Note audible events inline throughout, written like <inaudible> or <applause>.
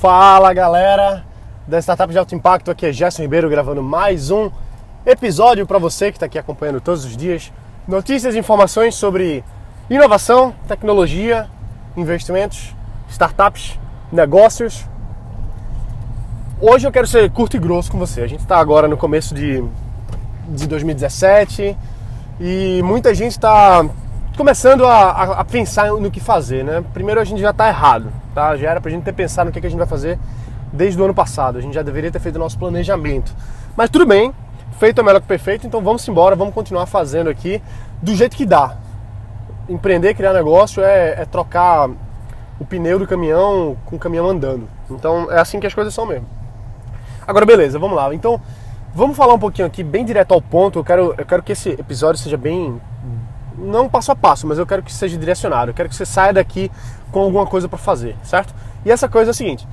Fala galera da Startup de Alto Impacto, aqui é Gerson Ribeiro gravando mais um episódio para você que está aqui acompanhando todos os dias. Notícias e informações sobre inovação, tecnologia, investimentos, startups, negócios. Hoje eu quero ser curto e grosso com você. A gente está agora no começo de, de 2017 e muita gente está começando a, a, a, pensar no que fazer, né? Primeiro a gente já está errado, tá? Já era para a gente ter pensado no que, que a gente vai fazer desde o ano passado. A gente já deveria ter feito o nosso planejamento. Mas tudo bem, feito é melhor que perfeito, então vamos embora, vamos continuar fazendo aqui do jeito que dá. Empreender, criar negócio é, é trocar o pneu do caminhão com o caminhão andando. Então é assim que as coisas são mesmo. Agora beleza, vamos lá. Então vamos falar um pouquinho aqui bem direto ao ponto. Eu quero, eu quero que esse episódio seja bem não passo a passo, mas eu quero que seja direcionado. Eu quero que você saia daqui com alguma coisa para fazer, certo? E essa coisa é a seguinte: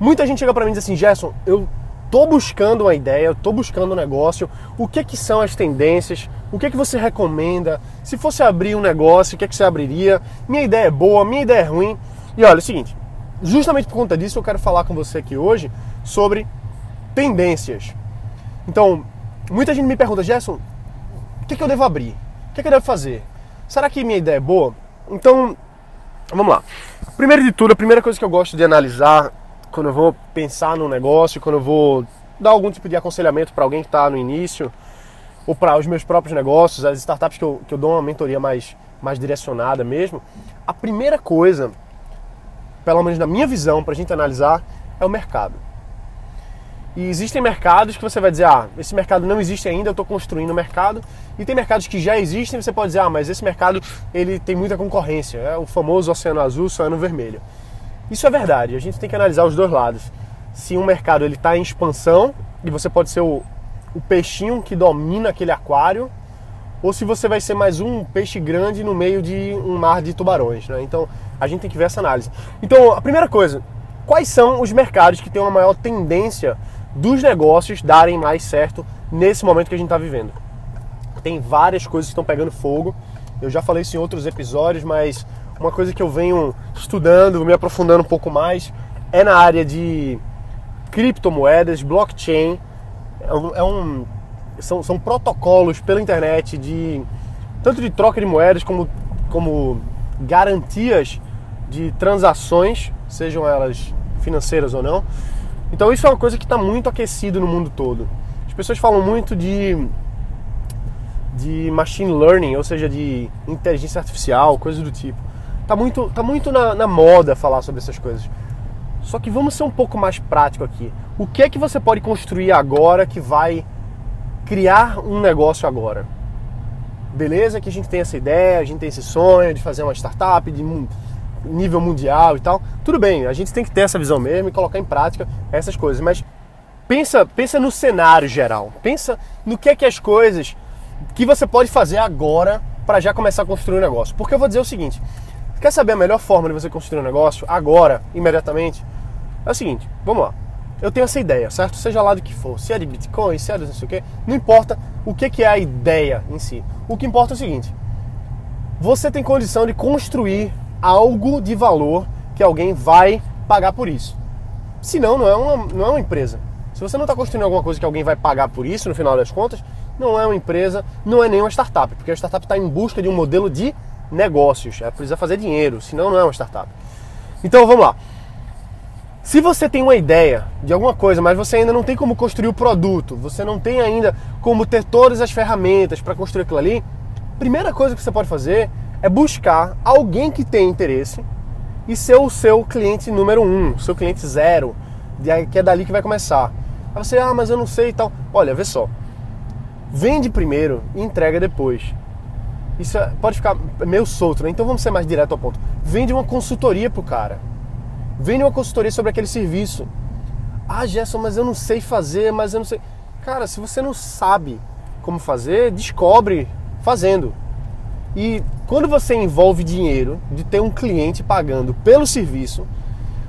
muita gente chega para mim e diz assim, Gerson, eu tô buscando uma ideia, eu tô buscando um negócio. O que que são as tendências? O que que você recomenda? Se fosse abrir um negócio, o que que você abriria? Minha ideia é boa, minha ideia é ruim. E olha, é o seguinte, justamente por conta disso eu quero falar com você aqui hoje sobre tendências. Então, muita gente me pergunta, Gerson, o que, que eu devo abrir? Que, que eu devo fazer? Será que minha ideia é boa? Então, vamos lá. Primeiro de tudo, a primeira coisa que eu gosto de analisar quando eu vou pensar no negócio, quando eu vou dar algum tipo de aconselhamento para alguém que está no início, ou para os meus próprios negócios, as startups que eu, que eu dou uma mentoria mais, mais direcionada mesmo, a primeira coisa, pelo menos na minha visão, para a gente analisar, é o mercado. E existem mercados que você vai dizer, ah, esse mercado não existe ainda, eu estou construindo o mercado. E tem mercados que já existem, você pode dizer, ah, mas esse mercado ele tem muita concorrência. É o famoso oceano azul, oceano vermelho. Isso é verdade, a gente tem que analisar os dois lados. Se um mercado ele está em expansão e você pode ser o, o peixinho que domina aquele aquário, ou se você vai ser mais um peixe grande no meio de um mar de tubarões. Né? Então a gente tem que ver essa análise. Então a primeira coisa, quais são os mercados que têm uma maior tendência dos negócios darem mais certo nesse momento que a gente está vivendo. Tem várias coisas que estão pegando fogo. Eu já falei isso em outros episódios, mas uma coisa que eu venho estudando, me aprofundando um pouco mais, é na área de criptomoedas, blockchain. É um, é são, são protocolos pela internet de tanto de troca de moedas como, como garantias de transações, sejam elas financeiras ou não, então isso é uma coisa que está muito aquecido no mundo todo. As pessoas falam muito de de machine learning, ou seja, de inteligência artificial, coisas do tipo. Tá muito, tá muito na, na moda falar sobre essas coisas. Só que vamos ser um pouco mais prático aqui. O que é que você pode construir agora que vai criar um negócio agora? Beleza que a gente tem essa ideia, a gente tem esse sonho de fazer uma startup, de nível mundial e tal. Tudo bem, a gente tem que ter essa visão mesmo e colocar em prática essas coisas, mas pensa, pensa no cenário geral. Pensa no que é que as coisas que você pode fazer agora para já começar a construir um negócio. Porque eu vou dizer o seguinte, quer saber a melhor forma de você construir um negócio agora, imediatamente? É o seguinte, vamos lá. Eu tenho essa ideia, certo? Seja lá do que for, se é de Bitcoin, se é de não sei o que, não importa o que é a ideia em si. O que importa é o seguinte: você tem condição de construir algo de valor que alguém vai pagar por isso. Senão, não é uma, não é uma empresa. Se você não está construindo alguma coisa que alguém vai pagar por isso, no final das contas, não é uma empresa, não é nem uma startup, porque a startup está em busca de um modelo de negócios, ela precisa fazer dinheiro, senão não é uma startup. Então vamos lá. Se você tem uma ideia de alguma coisa, mas você ainda não tem como construir o produto, você não tem ainda como ter todas as ferramentas para construir aquilo ali, primeira coisa que você pode fazer é buscar alguém que tem interesse e ser o seu cliente número um, seu cliente zero, que é dali que vai começar. Aí você, ah, mas eu não sei e tal. Olha, vê só. Vende primeiro e entrega depois. Isso é, pode ficar meio solto, né? Então vamos ser mais direto ao ponto. Vende uma consultoria pro cara. Vende uma consultoria sobre aquele serviço. Ah, Gerson, mas eu não sei fazer, mas eu não sei. Cara, se você não sabe como fazer, descobre fazendo. E quando você envolve dinheiro de ter um cliente pagando pelo serviço,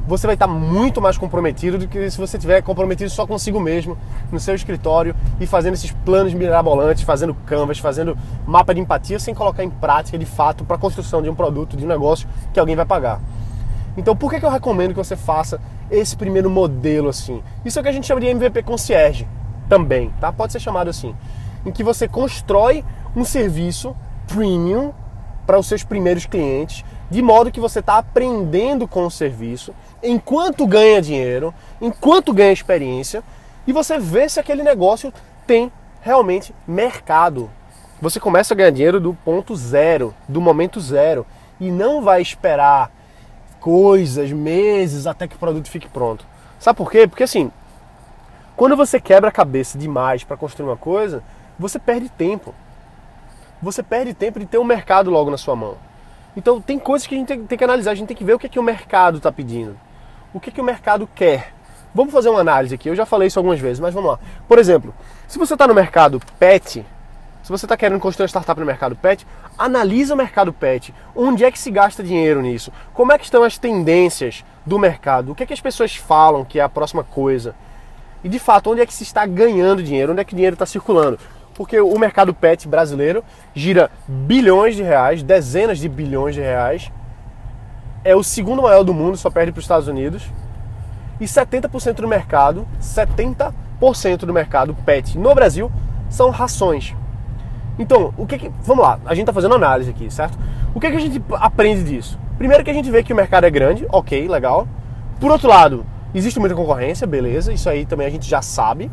você vai estar muito mais comprometido do que se você estiver comprometido só consigo mesmo, no seu escritório e fazendo esses planos mirabolantes, fazendo canvas, fazendo mapa de empatia sem colocar em prática de fato para a construção de um produto, de um negócio que alguém vai pagar. Então, por que, que eu recomendo que você faça esse primeiro modelo assim? Isso é o que a gente chama de MVP concierge também, tá? Pode ser chamado assim, em que você constrói um serviço premium para os seus primeiros clientes, de modo que você está aprendendo com o serviço, enquanto ganha dinheiro, enquanto ganha experiência, e você vê se aquele negócio tem realmente mercado. Você começa a ganhar dinheiro do ponto zero, do momento zero, e não vai esperar coisas, meses até que o produto fique pronto. Sabe por quê? Porque assim, quando você quebra a cabeça demais para construir uma coisa, você perde tempo. Você perde tempo de ter um mercado logo na sua mão. Então tem coisas que a gente tem, tem que analisar, a gente tem que ver o que, é que o mercado está pedindo. O que, é que o mercado quer. Vamos fazer uma análise aqui, eu já falei isso algumas vezes, mas vamos lá. Por exemplo, se você está no mercado pet, se você está querendo construir uma startup no mercado pet, analisa o mercado pet. Onde é que se gasta dinheiro nisso? Como é que estão as tendências do mercado? O que é que as pessoas falam que é a próxima coisa? E de fato, onde é que se está ganhando dinheiro? Onde é que o dinheiro está circulando? Porque o mercado pet brasileiro gira bilhões de reais, dezenas de bilhões de reais. É o segundo maior do mundo, só perde para os Estados Unidos. E 70% do mercado, 70% do mercado pet no Brasil são rações. Então, o que, que vamos lá, a gente está fazendo análise aqui, certo? O que, que a gente aprende disso? Primeiro que a gente vê que o mercado é grande, ok, legal. Por outro lado, existe muita concorrência, beleza, isso aí também a gente já sabe.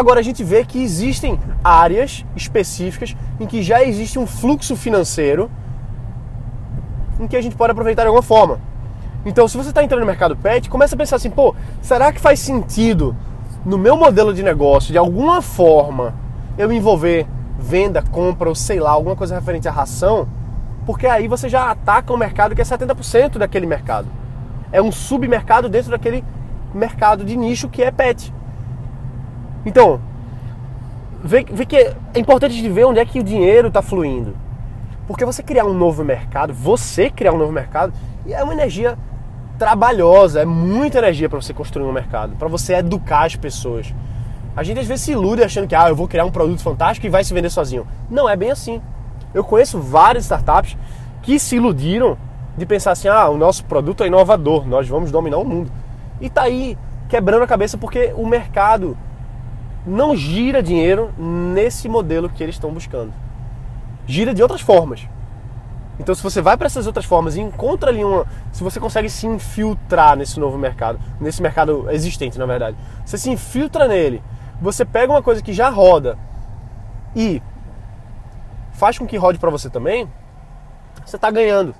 Agora a gente vê que existem áreas específicas em que já existe um fluxo financeiro em que a gente pode aproveitar de alguma forma. Então, se você está entrando no mercado pet, começa a pensar assim, pô, será que faz sentido no meu modelo de negócio, de alguma forma, eu envolver venda, compra ou sei lá, alguma coisa referente à ração, porque aí você já ataca um mercado que é 70% daquele mercado. É um submercado dentro daquele mercado de nicho que é pet. Então, vê, vê que é importante de ver onde é que o dinheiro está fluindo. Porque você criar um novo mercado, você criar um novo mercado, é uma energia trabalhosa, é muita energia para você construir um mercado, para você educar as pessoas. A gente às vezes se ilude achando que ah, eu vou criar um produto fantástico e vai se vender sozinho. Não é bem assim. Eu conheço várias startups que se iludiram de pensar assim: ah, o nosso produto é inovador, nós vamos dominar o mundo. E tá aí quebrando a cabeça porque o mercado não gira dinheiro nesse modelo que eles estão buscando. Gira de outras formas. Então, se você vai para essas outras formas e encontra ali uma. Se você consegue se infiltrar nesse novo mercado, nesse mercado existente, na verdade, você se infiltra nele você pega uma coisa que já roda e faz com que rode para você também, você está ganhando.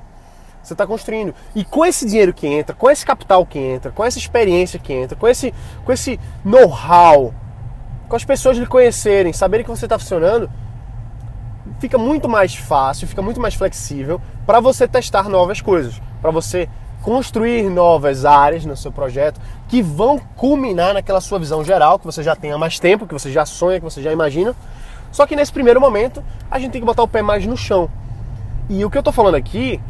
Você está construindo. E com esse dinheiro que entra, com esse capital que entra, com essa experiência que entra, com esse, com esse know-how, com as pessoas lhe conhecerem, saberem que você está funcionando, fica muito mais fácil, fica muito mais flexível para você testar novas coisas, para você construir novas áreas no seu projeto que vão culminar naquela sua visão geral que você já tem há mais tempo, que você já sonha, que você já imagina. Só que nesse primeiro momento a gente tem que botar o pé mais no chão. E o que eu tô falando aqui,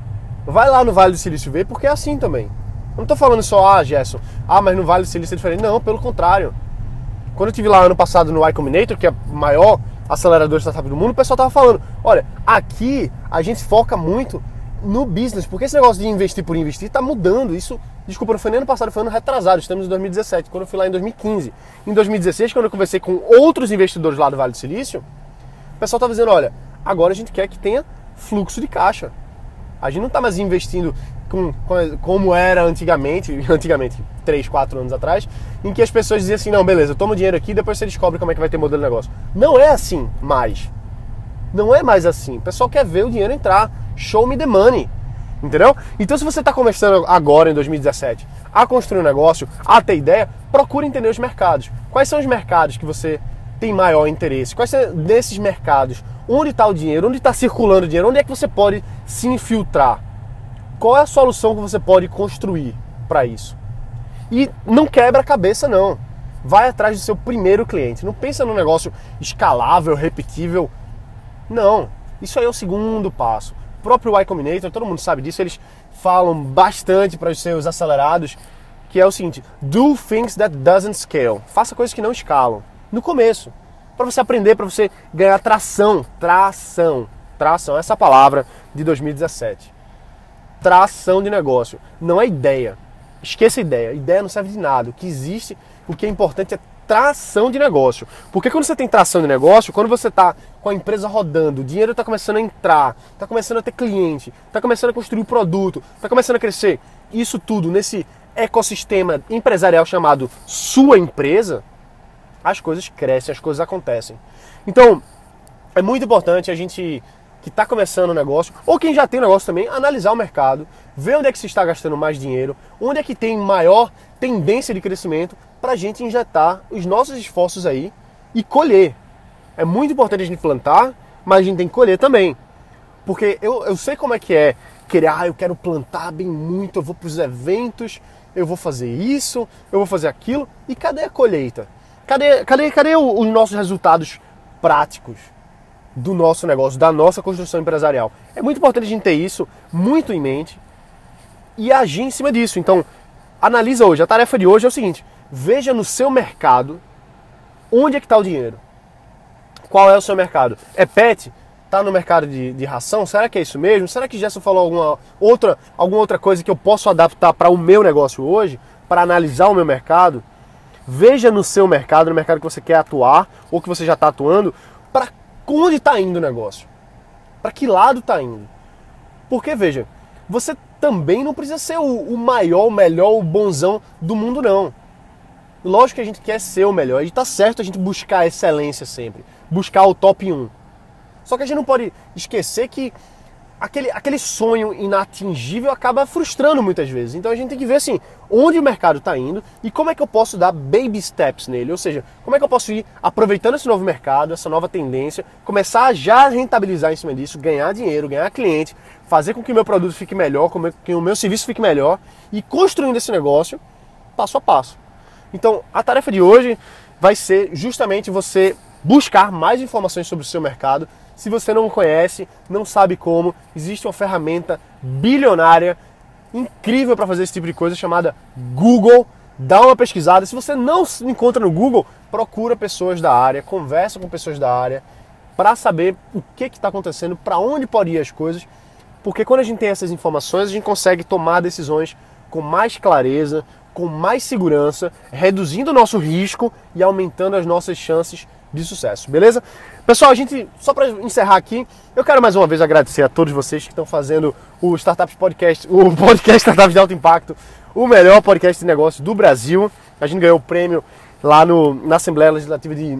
vai lá no Vale do Silício ver, porque é assim também. Eu não tô falando só, ah, Gerson, ah, mas no Vale do Silício é diferente. Não, pelo contrário. Quando eu estive lá ano passado no Y Combinator, que é o maior acelerador de startup do mundo, o pessoal tava falando, olha, aqui a gente foca muito no business, porque esse negócio de investir por investir está mudando. Isso, desculpa, não foi nem ano passado, foi ano retrasado. Estamos em 2017, quando eu fui lá em 2015. Em 2016, quando eu conversei com outros investidores lá do Vale do Silício, o pessoal estava dizendo: olha, agora a gente quer que tenha fluxo de caixa. A gente não está mais investindo com, com, como era antigamente, <laughs> antigamente, 3, 4 anos atrás, em que as pessoas diziam assim: não, beleza, toma dinheiro aqui, depois você descobre como é que vai ter modelo de negócio. Não é assim mais. Não é mais assim. O pessoal quer ver o dinheiro entrar. Show me the money. Entendeu? Então, se você está começando agora, em 2017, a construir um negócio, a ter ideia, procure entender os mercados. Quais são os mercados que você tem maior interesse? Quais são desses mercados? Onde está o dinheiro? Onde está circulando o dinheiro? Onde é que você pode se infiltrar? Qual é a solução que você pode construir para isso? E não quebra a cabeça, não. Vai atrás do seu primeiro cliente. Não pensa num negócio escalável, repetível. Não. Isso aí é o segundo passo. O próprio Y Combinator, todo mundo sabe disso, eles falam bastante para os seus acelerados, que é o seguinte: do things that doesn't scale. Faça coisas que não escalam. No começo, para você aprender, para você ganhar tração, tração, tração, essa palavra de 2017. Tração de negócio, não é ideia. Esqueça a ideia. Ideia não serve de nada. O que existe, o que é importante é tração de negócio. Porque quando você tem tração de negócio, quando você está com a empresa rodando, o dinheiro está começando a entrar, está começando a ter cliente, está começando a construir o produto, está começando a crescer, isso tudo nesse ecossistema empresarial chamado sua empresa, as coisas crescem, as coisas acontecem. Então, é muito importante a gente que está começando o negócio, ou quem já tem o negócio também, analisar o mercado, ver onde é que se está gastando mais dinheiro, onde é que tem maior tendência de crescimento, para a gente injetar os nossos esforços aí e colher. É muito importante a gente plantar, mas a gente tem que colher também. Porque eu, eu sei como é que é querer, ah, eu quero plantar bem muito, eu vou para os eventos, eu vou fazer isso, eu vou fazer aquilo, e cadê a colheita? Cadê, cadê, cadê os nossos resultados práticos? Do nosso negócio, da nossa construção empresarial. É muito importante a gente ter isso muito em mente e agir em cima disso. Então, analisa hoje. A tarefa de hoje é o seguinte: veja no seu mercado onde é que está o dinheiro. Qual é o seu mercado? É pet? Está no mercado de, de, ração? Será que é isso mesmo? Será que Gerson falou alguma outra, alguma outra coisa que eu posso adaptar para o meu negócio hoje? Para analisar o meu mercado? Veja no seu mercado, no mercado que você quer atuar ou que você já está atuando, para onde está indo o negócio? Para que lado está indo? Porque, veja, você também não precisa ser o, o, maior, o melhor, o bonzão do mundo, não. Lógico que a gente quer ser o melhor, e está certo a gente buscar excelência sempre, buscar o top 1. Só que a gente não pode esquecer que aquele, aquele sonho inatingível acaba frustrando muitas vezes. Então a gente tem que ver assim, onde o mercado está indo e como é que eu posso dar baby steps nele. Ou seja, como é que eu posso ir aproveitando esse novo mercado, essa nova tendência, começar a já rentabilizar em cima disso, ganhar dinheiro, ganhar cliente, fazer com que o meu produto fique melhor, com que o meu serviço fique melhor e construindo esse negócio passo a passo. Então a tarefa de hoje vai ser justamente você buscar mais informações sobre o seu mercado, se você não conhece, não sabe como, existe uma ferramenta bilionária incrível para fazer esse tipo de coisa chamada Google. Dá uma pesquisada. Se você não se encontra no Google, procura pessoas da área, conversa com pessoas da área para saber o que está acontecendo, para onde podem ir as coisas. Porque quando a gente tem essas informações, a gente consegue tomar decisões com mais clareza, com mais segurança, reduzindo o nosso risco e aumentando as nossas chances de sucesso, beleza? Pessoal, a gente, só para encerrar aqui, eu quero mais uma vez agradecer a todos vocês que estão fazendo o Startups Podcast, o <laughs> podcast Startups de Alto Impacto, o melhor podcast de negócio do Brasil. A gente ganhou o prêmio lá no, na Assembleia Legislativa de,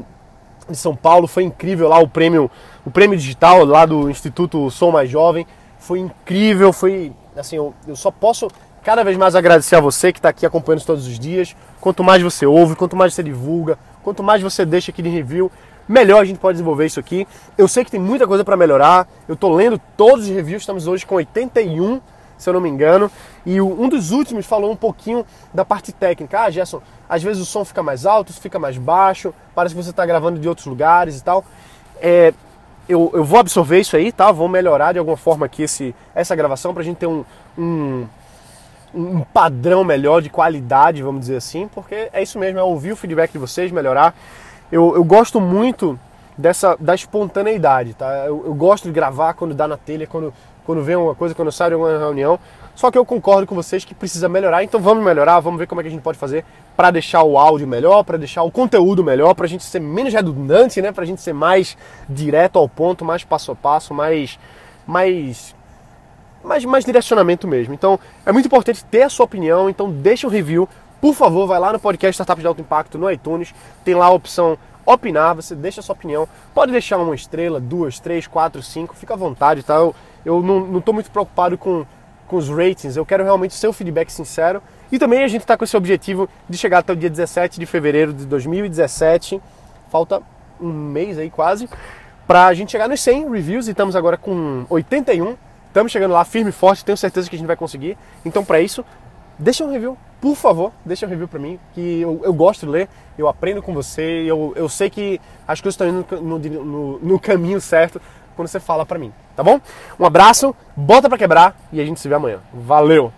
de São Paulo, foi incrível lá o prêmio, o prêmio digital lá do Instituto Sou Mais Jovem. Foi incrível, foi assim, eu, eu só posso cada vez mais agradecer a você que está aqui acompanhando todos os dias. Quanto mais você ouve, quanto mais você divulga, quanto mais você deixa aqui de review, melhor a gente pode desenvolver isso aqui. Eu sei que tem muita coisa para melhorar. Eu estou lendo todos os reviews, estamos hoje com 81, se eu não me engano. E um dos últimos falou um pouquinho da parte técnica. Ah, Gerson, às vezes o som fica mais alto, fica mais baixo, parece que você está gravando de outros lugares e tal. É, eu, eu, vou absorver isso aí, tá? Vou melhorar de alguma forma aqui esse, essa gravação para a gente ter um, um um padrão melhor de qualidade, vamos dizer assim, porque é isso mesmo, é ouvir o feedback de vocês, melhorar. Eu, eu gosto muito dessa da espontaneidade, tá? Eu, eu, gosto de gravar quando dá na telha, quando, quando vem uma coisa, quando eu saio de uma reunião. Só que eu concordo com vocês que precisa melhorar, então vamos melhorar, vamos ver como é que a gente pode fazer para deixar o áudio melhor, para deixar o conteúdo melhor, para a gente ser menos redundante, né? Para a gente ser mais direto ao ponto, mais passo a passo, mais mais mais, mais direcionamento mesmo. Então é muito importante ter a sua opinião, então deixa um review. Por favor, vai lá no podcast Startup de Alto Impacto no iTunes, tem lá a opção opinar, você deixa a sua opinião. Pode deixar uma estrela, duas, três, quatro, cinco, fica à vontade, tá? Eu, eu não estou muito preocupado com, com os ratings, eu quero realmente seu feedback sincero. E também a gente está com esse objetivo de chegar até o dia 17 de fevereiro de 2017. Falta um mês aí quase. Para a gente chegar nos 100 reviews e estamos agora com 81. Estamos chegando lá firme e forte, tenho certeza que a gente vai conseguir. Então, para isso, deixa um review, por favor, deixa um review para mim, que eu, eu, gosto de ler, eu aprendo com você, eu, eu sei que as coisas estão indo no, no, no caminho certo quando você fala para mim, tá bom? Um abraço, bota para quebrar e a gente se vê amanhã. Valeu!